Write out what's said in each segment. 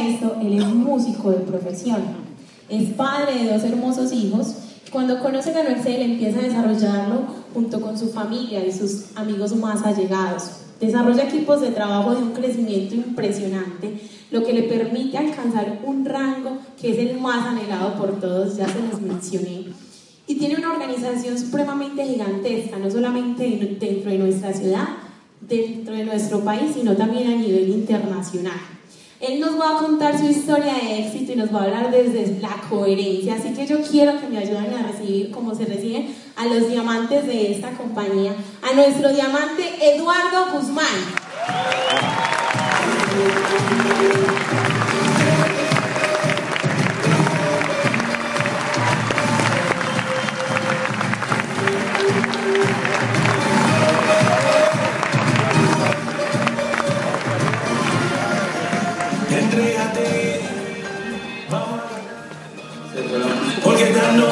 esto, él es músico de profesión, es padre de dos hermosos hijos. Cuando conocen a Noel, él empieza a desarrollarlo junto con su familia y sus amigos más allegados. Desarrolla equipos de trabajo de un crecimiento impresionante, lo que le permite alcanzar un rango que es el más anhelado por todos, ya se los mencioné. Y tiene una organización supremamente gigantesca, no solamente dentro de nuestra ciudad, dentro de nuestro país, sino también a nivel internacional. Él nos va a contar su historia de éxito y nos va a hablar desde la coherencia. Así que yo quiero que me ayuden a recibir, como se reciben a los diamantes de esta compañía, a nuestro diamante Eduardo Guzmán.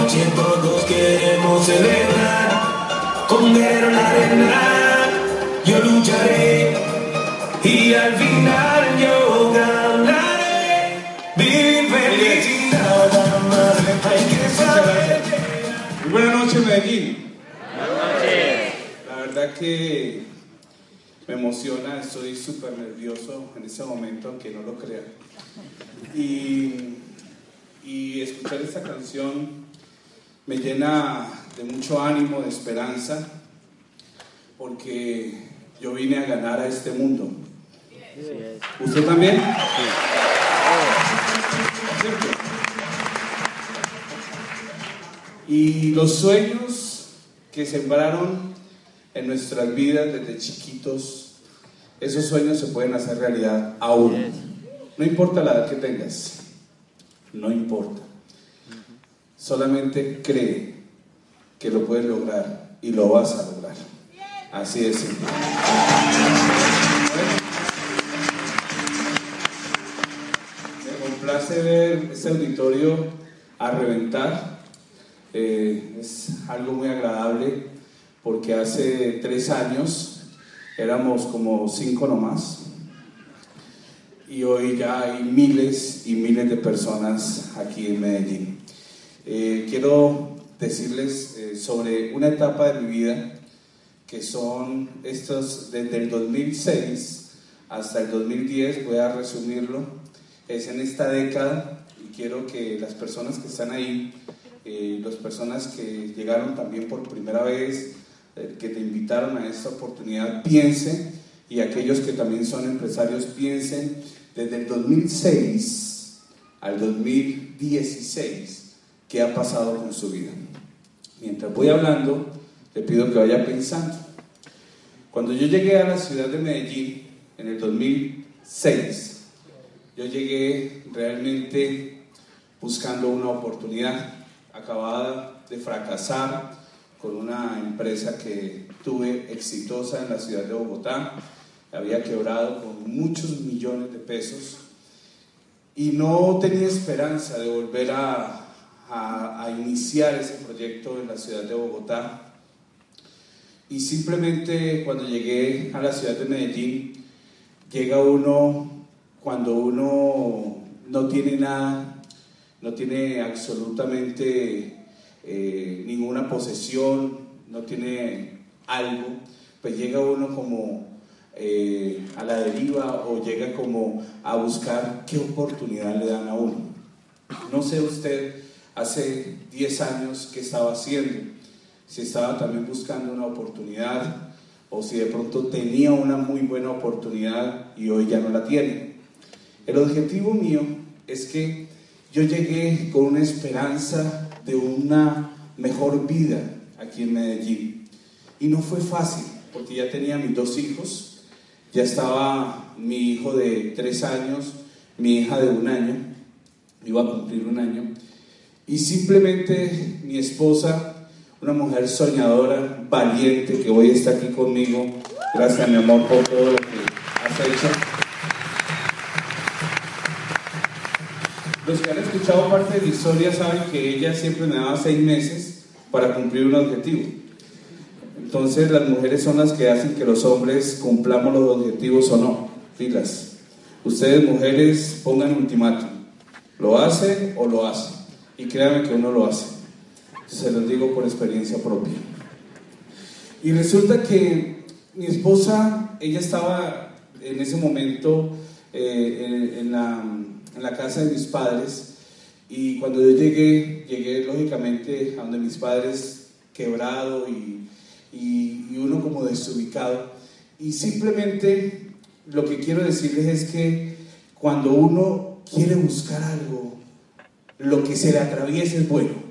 Noche todos queremos celebrar con guerrero en la arena. Yo lucharé y al final yo ganaré. Vivir felicidad, más hay que saber. Muy buenas noches, Medellín. La verdad que me emociona, estoy súper nervioso en este momento, aunque no lo crea. Y, y escuchar esta canción me llena de mucho ánimo, de esperanza, porque yo vine a ganar a este mundo. ¿Usted también? Y los sueños que sembraron en nuestras vidas desde chiquitos, esos sueños se pueden hacer realidad aún. No importa la edad que tengas, no importa. Solamente cree que lo puedes lograr y lo vas a lograr. Así simple. Me complace ver este auditorio a reventar. Eh, es algo muy agradable porque hace tres años éramos como cinco nomás y hoy ya hay miles y miles de personas aquí en Medellín. Eh, quiero decirles eh, sobre una etapa de mi vida que son estos desde el 2006 hasta el 2010, voy a resumirlo, es en esta década y quiero que las personas que están ahí, eh, las personas que llegaron también por primera vez, que te invitaron a esta oportunidad, piensen y aquellos que también son empresarios piensen desde el 2006 al 2016 ha pasado con su vida. Mientras voy hablando, le pido que vaya pensando. Cuando yo llegué a la ciudad de Medellín en el 2006, yo llegué realmente buscando una oportunidad. Acabada de fracasar con una empresa que tuve exitosa en la ciudad de Bogotá. Había quebrado con muchos millones de pesos y no tenía esperanza de volver a, a, a iniciar ese proyecto en la ciudad de Bogotá. Y simplemente cuando llegué a la ciudad de Medellín, llega uno cuando uno no tiene nada, no tiene absolutamente eh, ninguna posesión, no tiene algo, pues llega uno como eh, a la deriva o llega como a buscar qué oportunidad le dan a uno. No sé usted hace 10 años qué estaba haciendo, si estaba también buscando una oportunidad o si de pronto tenía una muy buena oportunidad y hoy ya no la tiene. El objetivo mío es que yo llegué con una esperanza de una mejor vida aquí en Medellín. Y no fue fácil, porque ya tenía mis dos hijos, ya estaba mi hijo de tres años mi hija de un año, iba a cumplir un año, y simplemente mi esposa, una mujer soñadora, valiente, que hoy está aquí conmigo, gracias mi amor por todo lo que has hecho. Los que han escuchado parte de mi historia saben que ella siempre me daba seis meses para cumplir un objetivo. Entonces las mujeres son las que hacen que los hombres cumplamos los objetivos o no. Filas. Ustedes mujeres pongan ultimátum. ¿Lo hace o lo hace? Y créanme que uno lo hace. Se los digo por experiencia propia. Y resulta que mi esposa, ella estaba en ese momento eh, en, la, en la casa de mis padres y cuando yo llegué, llegué lógicamente a donde mis padres quebrado y, y, y, uno como desubicado. Y simplemente lo que quiero decirles es que cuando uno quiere buscar algo, lo que se le atraviese es bueno.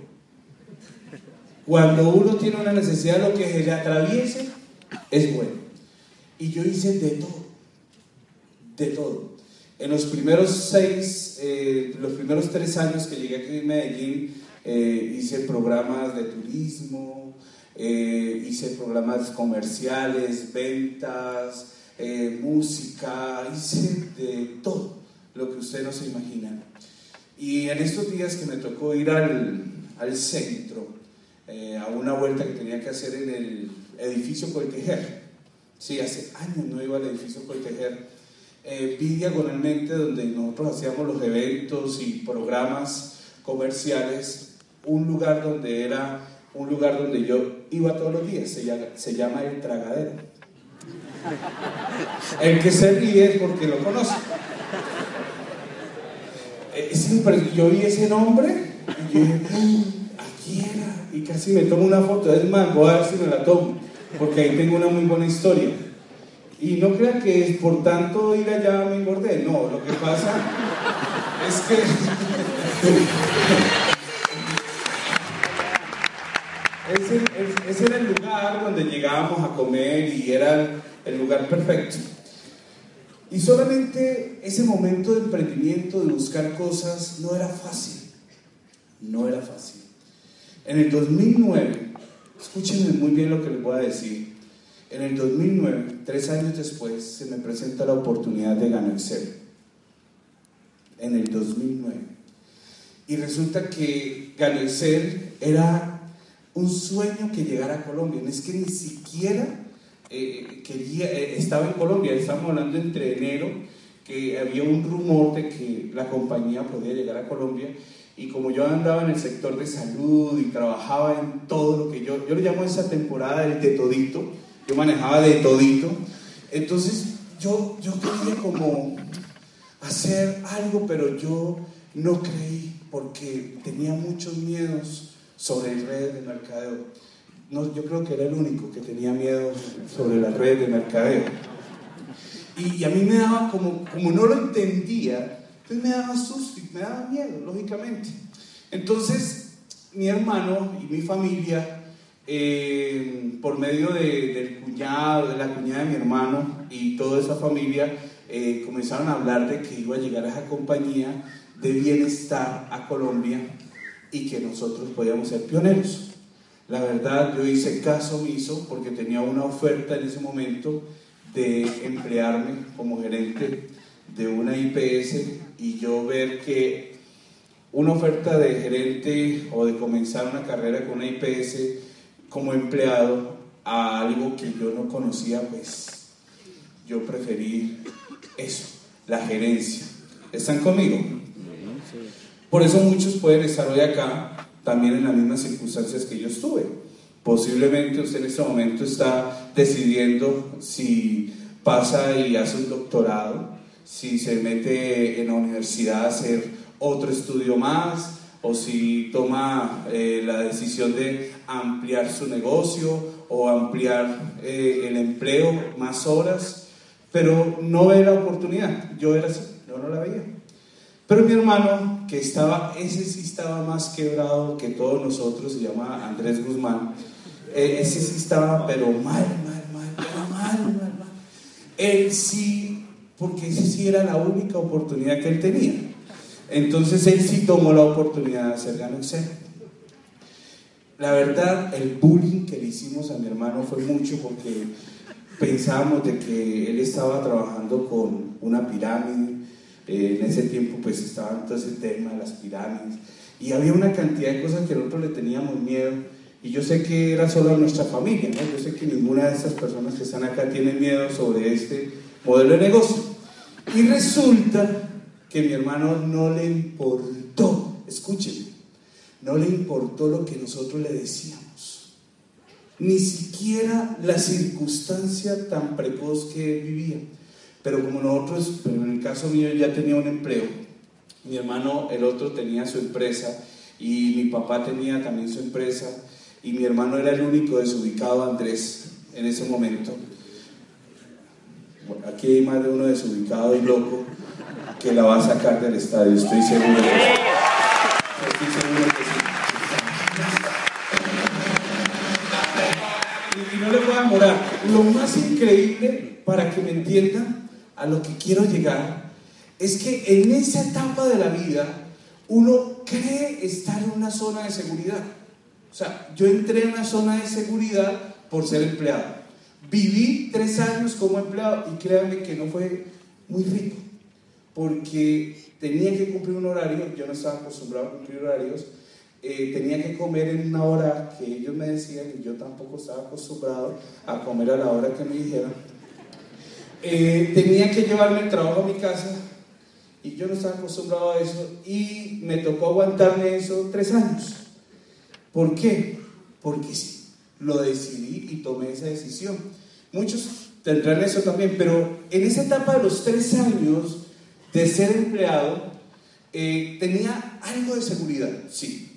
Cuando uno tiene una necesidad, lo que se le atraviese es bueno. Y yo hice de todo, de todo. En los primeros seis, eh, los primeros tres años que llegué aquí en Medellín, eh, hice programas de turismo, eh, hice programas comerciales, ventas, música, hice de todo lo que usted no se imagina. Y en estos días que me tocó ir al, al centro, a una vuelta que tenía que hacer en el edificio Coltejer, sí, hace años no iba al edificio Coltejer, eh, vi diagonalmente donde nosotros hacíamos los eventos y programas comerciales, un lugar donde era un lugar donde yo iba todos los días, se llama, se llama El Tragadero. El que se ríe es porque lo conoce. Eh, yo vi ese nombre y dije, mm, aquí era, y casi me tomo una foto, es más, voy a ver si me la tomo, porque ahí tengo una muy buena historia. Y no crean que por tanto ir allá me engordé, no, lo que pasa es que... ese, era el lugar donde llegábamos a comer y era el lugar perfecto. Y solamente ese momento de emprendimiento, de buscar cosas, no era fácil. No era fácil. En el 2009, escúchenme muy bien lo que les voy a decir. En el 2009, tres años después, se me presenta la oportunidad de ganar Excel. En el 2009. Y resulta que Gano Excel era un sueño que llegara a Colombia. No es que ni siquiera eh, quería, eh, estaba en Colombia, estamos hablando entre enero, que había un rumor de que la compañía podía llegar a Colombia. Y como yo andaba en el sector de salud y trabajaba en todo lo que yo, yo le llamo esa temporada el de todito, yo manejaba de todito. Entonces yo, yo quería como hacer algo, pero yo no creí porque tenía muchos miedos sobre redes de mercadeo. No, yo creo que era el único que tenía miedo sobre las redes de mercadeo. Y, a mí me daba como, como no lo entendía, entonces me daba susto y me daba miedo, lógicamente. Entonces mi hermano y mi familia eh, por medio del cuñado, de la cuñada de mi hermano y toda esa familia, eh, comenzaron a hablar de que iba a llegar a esa compañía de bienestar a Colombia y que nosotros podíamos ser pioneros. La verdad, yo hice caso omiso porque tenía una oferta en ese momento de emplearme como gerente de una IPS y yo ver que una oferta de gerente o de comenzar una carrera con una IPS como empleado a algo que yo no conocía, pues yo preferí eso, la gerencia. ¿Están conmigo? Por eso muchos pueden estar hoy acá también en las mismas circunstancias que yo estuve. Posiblemente usted en este momento está decidiendo si pasa y hace un doctorado, si se mete en la universidad a hacer otro estudio más, o si toma eh, la decisión de ampliar su negocio o ampliar eh, el empleo, más horas, pero no ve la oportunidad. Yo era yo no la veía. Pero mi hermano, que estaba, ese sí estaba más quebrado que todos nosotros, se llama Andrés Guzmán, eh, ese sí estaba, pero mal, mal, mal, mal, mal, mal. Él sí porque esa sí era la única oportunidad que él tenía. Entonces él sí tomó la oportunidad de hacer Excel. La verdad, el bullying que le hicimos a mi hermano fue mucho porque pensábamos de que él estaba trabajando con una pirámide. Eh, en ese tiempo pues estaba todo ese tema las pirámides. Y había una cantidad de cosas que nosotros le teníamos miedo. Y yo sé que era solo nuestra familia. Yo sé que ninguna de esas personas que están acá tiene miedo sobre este modelo de negocio. Y resulta que mi hermano no le importó, escúcheme, no le importó lo que nosotros le decíamos. Ni siquiera la circunstancia tan precoz que vivía. Pero como nosotros, pero en el caso mío ya tenía un empleo, mi hermano, el otro tenía su empresa y mi papá tenía también su empresa y mi hermano era el único desubicado, Andrés, en ese momento. aquí hay más de uno desubicado y loco que la va a sacar del estadio, estoy seguro que sí. Estoy seguro que sí. Y no le voy a demorar. Lo más increíble, para que me entiendan a lo que quiero llegar, es que en esa etapa de la vida uno cree estar en una zona de seguridad. O sea, yo entré en una zona de seguridad por ser empleado. Viví tres años como empleado y créanme que no fue muy rico, porque tenía que cumplir un horario, yo no estaba acostumbrado a cumplir horarios, eh, tenía que comer en una hora que ellos me decían y yo tampoco estaba acostumbrado a comer a la hora que me dijeran. Eh, tenía que llevarme el trabajo a mi casa y yo no estaba acostumbrado a eso y me tocó aguantarme eso tres años. ¿Por qué? Porque sí, lo decidí y tomé esa decisión. Muchos tendrán eso también, pero en esa etapa de los tres años de ser empleado, eh, tenía algo de seguridad, sí,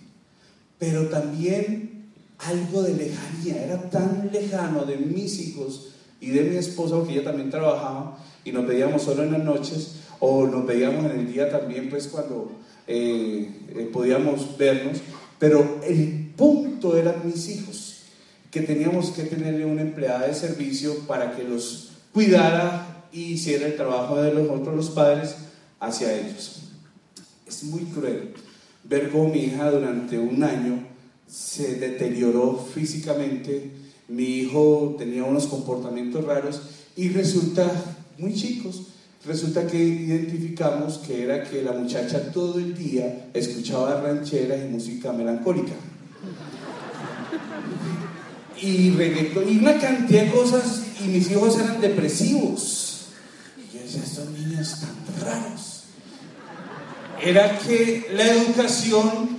pero también algo de lejanía. Era tan lejano de mis hijos y de mi esposa, porque ella también trabajaba y nos veíamos solo en las noches, o nos veíamos en el día también, pues cuando eh, eh, podíamos vernos, pero el punto eran mis hijos, que teníamos que tenerle una empleada de servicio para que los cuidara y hiciera el trabajo de los otros, los padres, hacia ellos. Es muy cruel ver cómo mi hija durante un año se deterioró físicamente, mi hijo tenía unos comportamientos raros y resulta, muy chicos, resulta que identificamos que era que la muchacha todo el día escuchaba rancheras y música melancólica. Y reggaetón, y una cantidad de cosas, y mis hijos eran depresivos. Y yo decía, estos niños tan raros. Era que la educación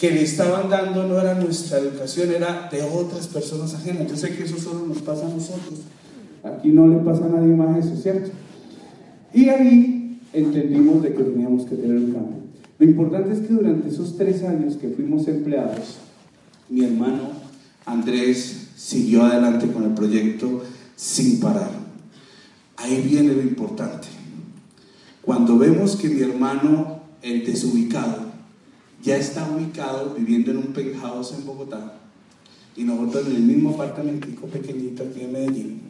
que le estaban dando no era nuestra educación, era de otras personas ajenas. Yo sé que eso solo nos pasa a nosotros. Aquí no le pasa a nadie más eso, ¿cierto? Y ahí entendimos de que teníamos que tener un cambio. Lo importante es que durante esos tres años que fuimos empleados, mi hermano Andrés siguió adelante con el proyecto sin parar. Ahí viene lo importante. Cuando vemos que mi hermano, el desubicado, ya está ubicado viviendo en un penthouse en Bogotá y nosotros en el mismo apartamentico pequeñito aquí en Medellín,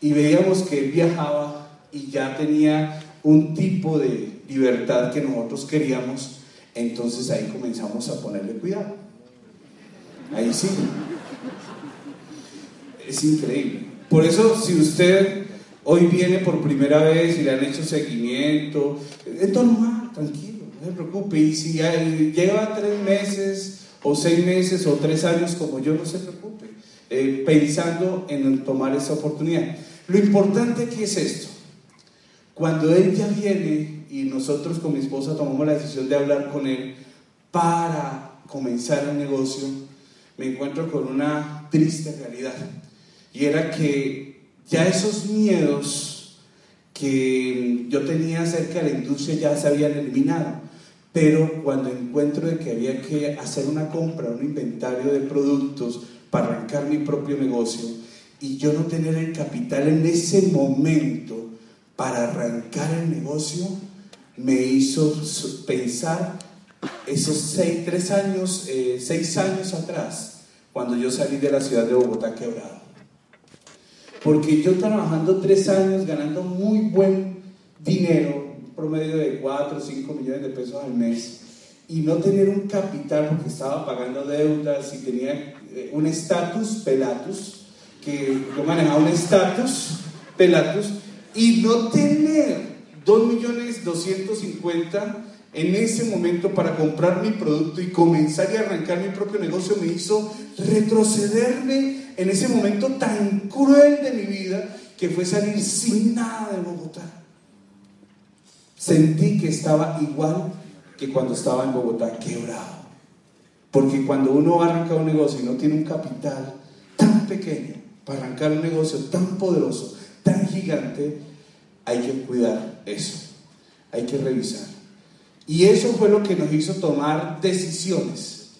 y veíamos que él viajaba y ya tenía un tipo de libertad que nosotros queríamos, entonces ahí comenzamos a ponerle cuidado. Ahí sí. Es increíble. Por eso, si usted hoy viene por primera vez y le han hecho seguimiento, es normal, tranquilo, no se preocupe. Y si lleva tres meses o seis meses o tres años como yo, no se preocupe, eh, pensando en tomar esa oportunidad. Lo importante que es esto. Cuando él ya viene y nosotros con mi esposa tomamos la decisión de hablar con él para comenzar el negocio, me encuentro con una triste realidad. Y era que ya esos miedos que yo tenía acerca de la industria ya se habían eliminado. Pero cuando encuentro de que había que hacer una compra, un inventario de productos para arrancar mi propio negocio y yo no tener el capital en ese momento para arrancar el negocio, me hizo pensar esos seis, tres años, eh, seis años atrás, cuando yo salí de la ciudad de Bogotá quebrado. Porque yo trabajando tres años, ganando muy buen dinero, promedio de 4 o 5 millones de pesos al mes, y no tener un capital porque estaba pagando deudas y tenía eh, un estatus, pelatus, que yo manejaba un estatus, pelatus, y no tener 2 millones 250 en ese momento para comprar mi producto y comenzar y arrancar mi propio negocio me hizo retrocederme en ese momento tan cruel de mi vida que fue salir sin nada de Bogotá. Sentí que estaba igual que cuando estaba en Bogotá, quebrado. Porque cuando uno arranca un negocio y no tiene un capital tan pequeño para arrancar un negocio tan poderoso, tan gigante, hay que cuidar eso, hay que revisar. Y eso fue lo que nos hizo tomar decisiones.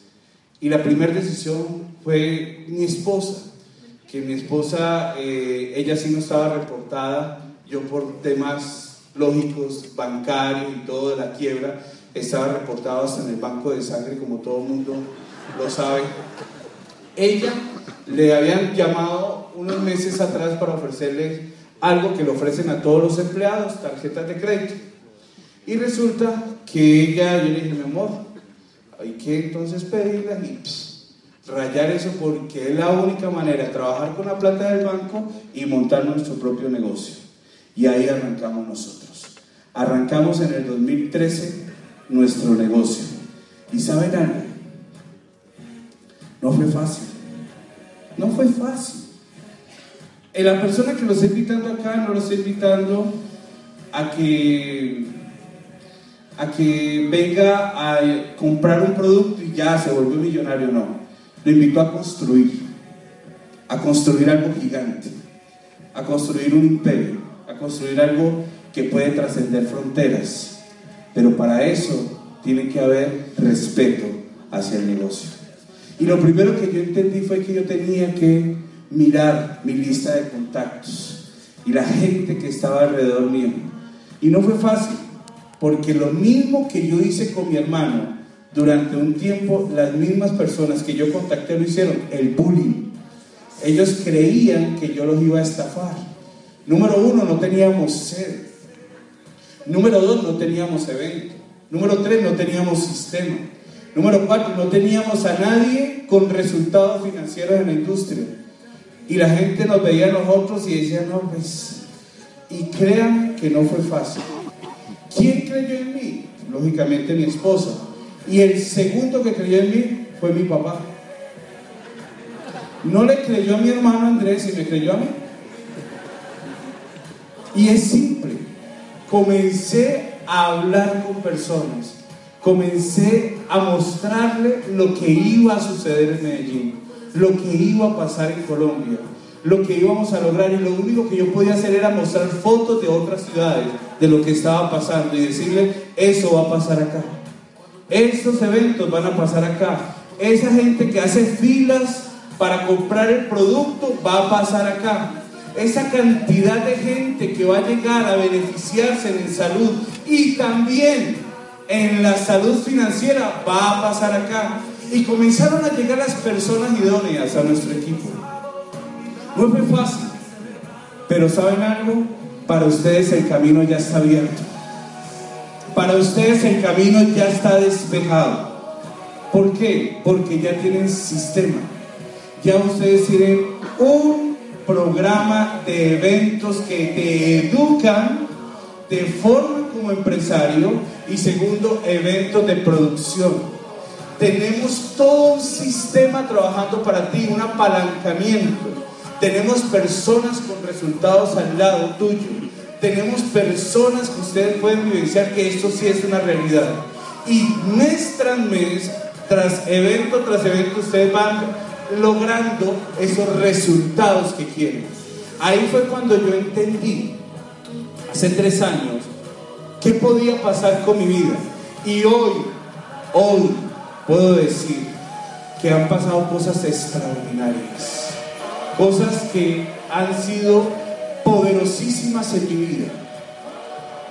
Y la primera decisión fue mi esposa, que mi esposa, eh, ella sí no estaba reportada, yo por temas lógicos, bancarios y todo de la quiebra, estaba reportado hasta en el banco de sangre, como todo el mundo lo sabe. Ella le habían llamado unos meses atrás para ofrecerle algo que le ofrecen a todos los empleados, tarjetas de crédito. Y resulta que ella, yo le dije, mi amor, hay que entonces pedirla y rayar eso porque es la única manera trabajar con la plata del banco y montar nuestro propio negocio. Y ahí arrancamos nosotros. Arrancamos en el 2013 nuestro negocio. ¿Y saben algo? No fue fácil. No fue fácil. Eh, la persona que lo está invitando acá no lo está invitando a que a que venga a comprar un producto y ya se volvió millonario, no. Lo invito a construir, a construir algo gigante, a construir un imperio, a construir algo que puede trascender fronteras. Pero para eso tiene que haber respeto hacia el negocio. Y lo primero que yo entendí fue que yo tenía que mirar mi lista de contactos y la gente que estaba alrededor mío. Y no fue fácil, porque lo mismo que yo hice con mi hermano, durante un tiempo las mismas personas que yo contacté lo hicieron, el bullying. Ellos creían que yo los iba a estafar. Número uno, no teníamos sede. Número dos, no teníamos evento. Número tres, no teníamos sistema. Número cuatro, no teníamos a nadie con resultados financieros en la industria. Y la gente nos veía a nosotros y decía, no, pues, y crean que no fue fácil. ¿Quién creyó en mí? Lógicamente mi esposa. Y el segundo que creyó en mí fue mi papá. No le creyó a mi hermano Andrés y me creyó a mí. Y es simple. Comencé a hablar con personas. Comencé a mostrarle lo que iba a suceder en Medellín, lo que iba a pasar en Colombia, lo que íbamos a lograr y lo único que yo podía hacer era mostrar fotos de otras ciudades, de lo que estaba pasando y decirle, eso va a pasar acá. Estos eventos van a pasar acá. Esa gente que hace filas para comprar el producto va a pasar acá. Esa cantidad de gente que va a llegar a beneficiarse en salud y también en la salud financiera va a pasar acá. Y comenzaron a llegar las personas idóneas a nuestro equipo. No fue fácil, pero ¿saben algo? Para ustedes el camino ya está abierto. Para ustedes el camino ya está despejado. ¿Por qué? Porque ya tienen sistema. Ya ustedes tienen un programa de eventos que te educan de forma como empresario y segundo, eventos de producción. Tenemos todo un sistema trabajando para ti, un apalancamiento. Tenemos personas con resultados al lado tuyo. Tenemos personas que ustedes pueden vivenciar que esto sí es una realidad. Y mes tras mes, tras evento tras evento, ustedes van logrando esos resultados que quieren. Ahí fue cuando yo entendí, hace tres años, qué podía pasar con mi vida. Y hoy, hoy puedo decir que han pasado cosas extraordinarias cosas que han sido poderosísimas en mi vida.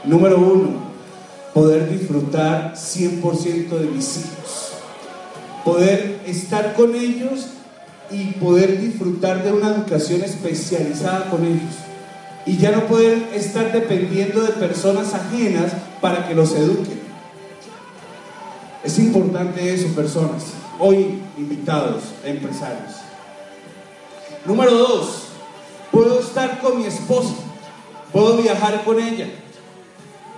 Número uno, poder disfrutar 100% de mis hijos, poder estar con ellos y poder disfrutar de una educación especializada con ellos. y ya no pueden estar dependiendo de personas ajenas para que los eduquen. Es importante eso, personas. Hoy invitados, empresarios. Número dos, puedo estar con mi esposa, puedo viajar con ella,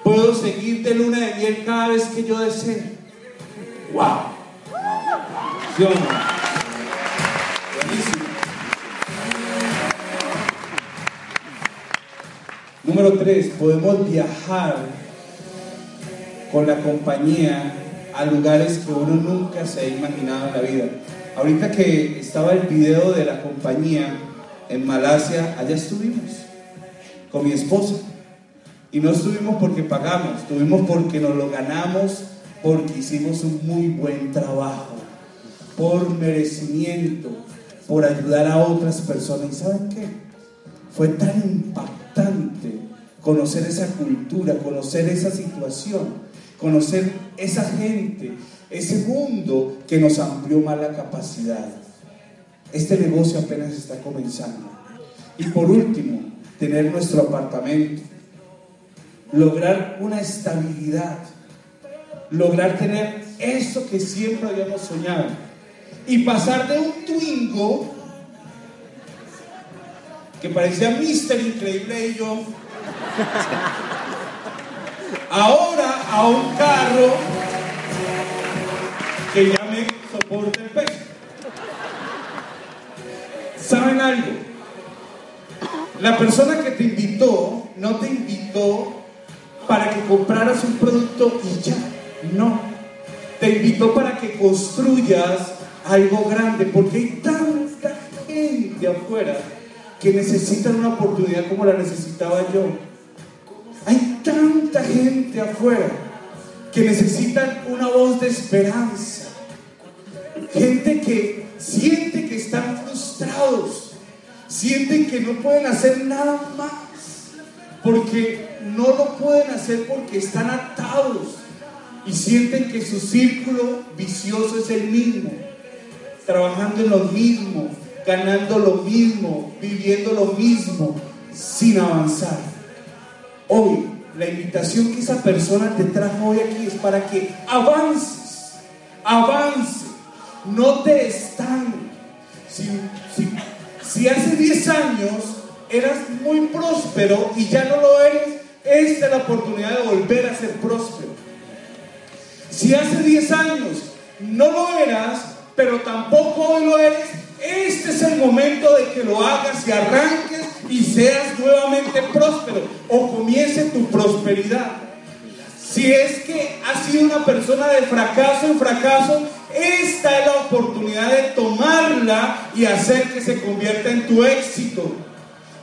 puedo seguir de luna de miel cada vez que yo desee. ¡Wow! ¿Sí? Buenísimo. Número tres, podemos viajar con la compañía a lugares que uno nunca se ha imaginado en la vida. Ahorita que estaba el video de la compañía en Malasia, allá estuvimos con mi esposa. Y no estuvimos porque pagamos, estuvimos porque nos lo ganamos, porque hicimos un muy buen trabajo, por merecimiento, por ayudar a otras personas. ¿Y saben qué? Fue tan impactante conocer esa cultura, conocer esa situación, conocer esa gente, ese mundo que nos amplió más la capacidad. Este negocio apenas está comenzando. Y por último, tener nuestro apartamento, lograr una estabilidad, lograr tener eso que siempre habíamos soñado y pasar de un Twingo que parecía Mister Increíble y yo ahora a un carro La persona que te invitó no te invitó para que compraras un producto y ya. No. Te invitó para que construyas algo grande, porque hay tanta gente afuera que necesitan una oportunidad como la necesitaba yo. Hay tanta gente afuera que necesitan una voz de esperanza. Gente que siente que están frustrados, sienten que no pueden hacer nada más, porque no lo pueden hacer porque están atados y sienten que su círculo vicioso es el mismo, trabajando en lo mismo, ganando lo mismo, viviendo lo mismo, sin avanzar. Hoy, la invitación que esa persona te trajo hoy aquí es para que avances, avance, no te estanques. Si, si hace 10 años eras muy próspero y ya no lo eres, esta es la oportunidad de volver a ser próspero. Si hace 10 años no lo eras, pero tampoco hoy lo eres, este es el momento de que lo hagas y arranques y seas nuevamente próspero o comience tu prosperidad. Si es que has sido una persona de fracaso en fracaso, esta es la oportunidad de tomarla y hacer que se convierta en tu éxito.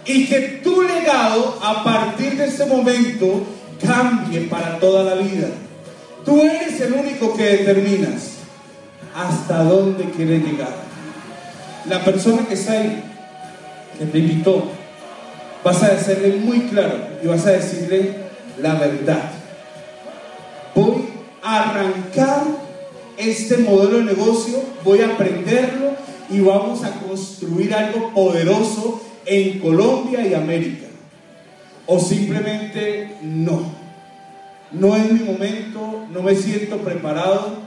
Y que tu legado a partir de ese momento cambie para toda la vida. Tú eres el único que determinas hasta dónde quieres llegar la persona que está ahí, que te invitó, vas a decirle muy claro y vas a decirle la verdad. Voy a arrancar este modelo de negocio, voy a aprenderlo y vamos a construir algo poderoso en Colombia y América. O simplemente no. No es mi momento, no me siento preparado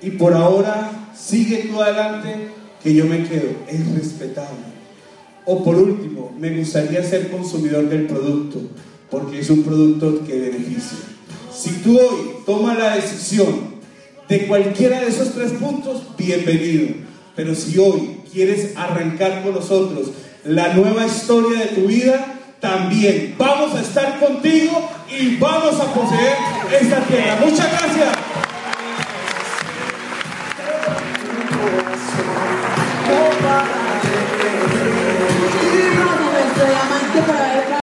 y por ahora sigue tú adelante que yo me quedo, es respetable. O por último, me gustaría ser consumidor del producto, porque es un producto que beneficia. Si tú hoy tomas la decisión de cualquiera de esos tres puntos, bienvenido. Pero si hoy quieres arrancar con nosotros la nueva historia de tu vida, también vamos a estar contigo y vamos a poseer esta tierra. Muchas gracias.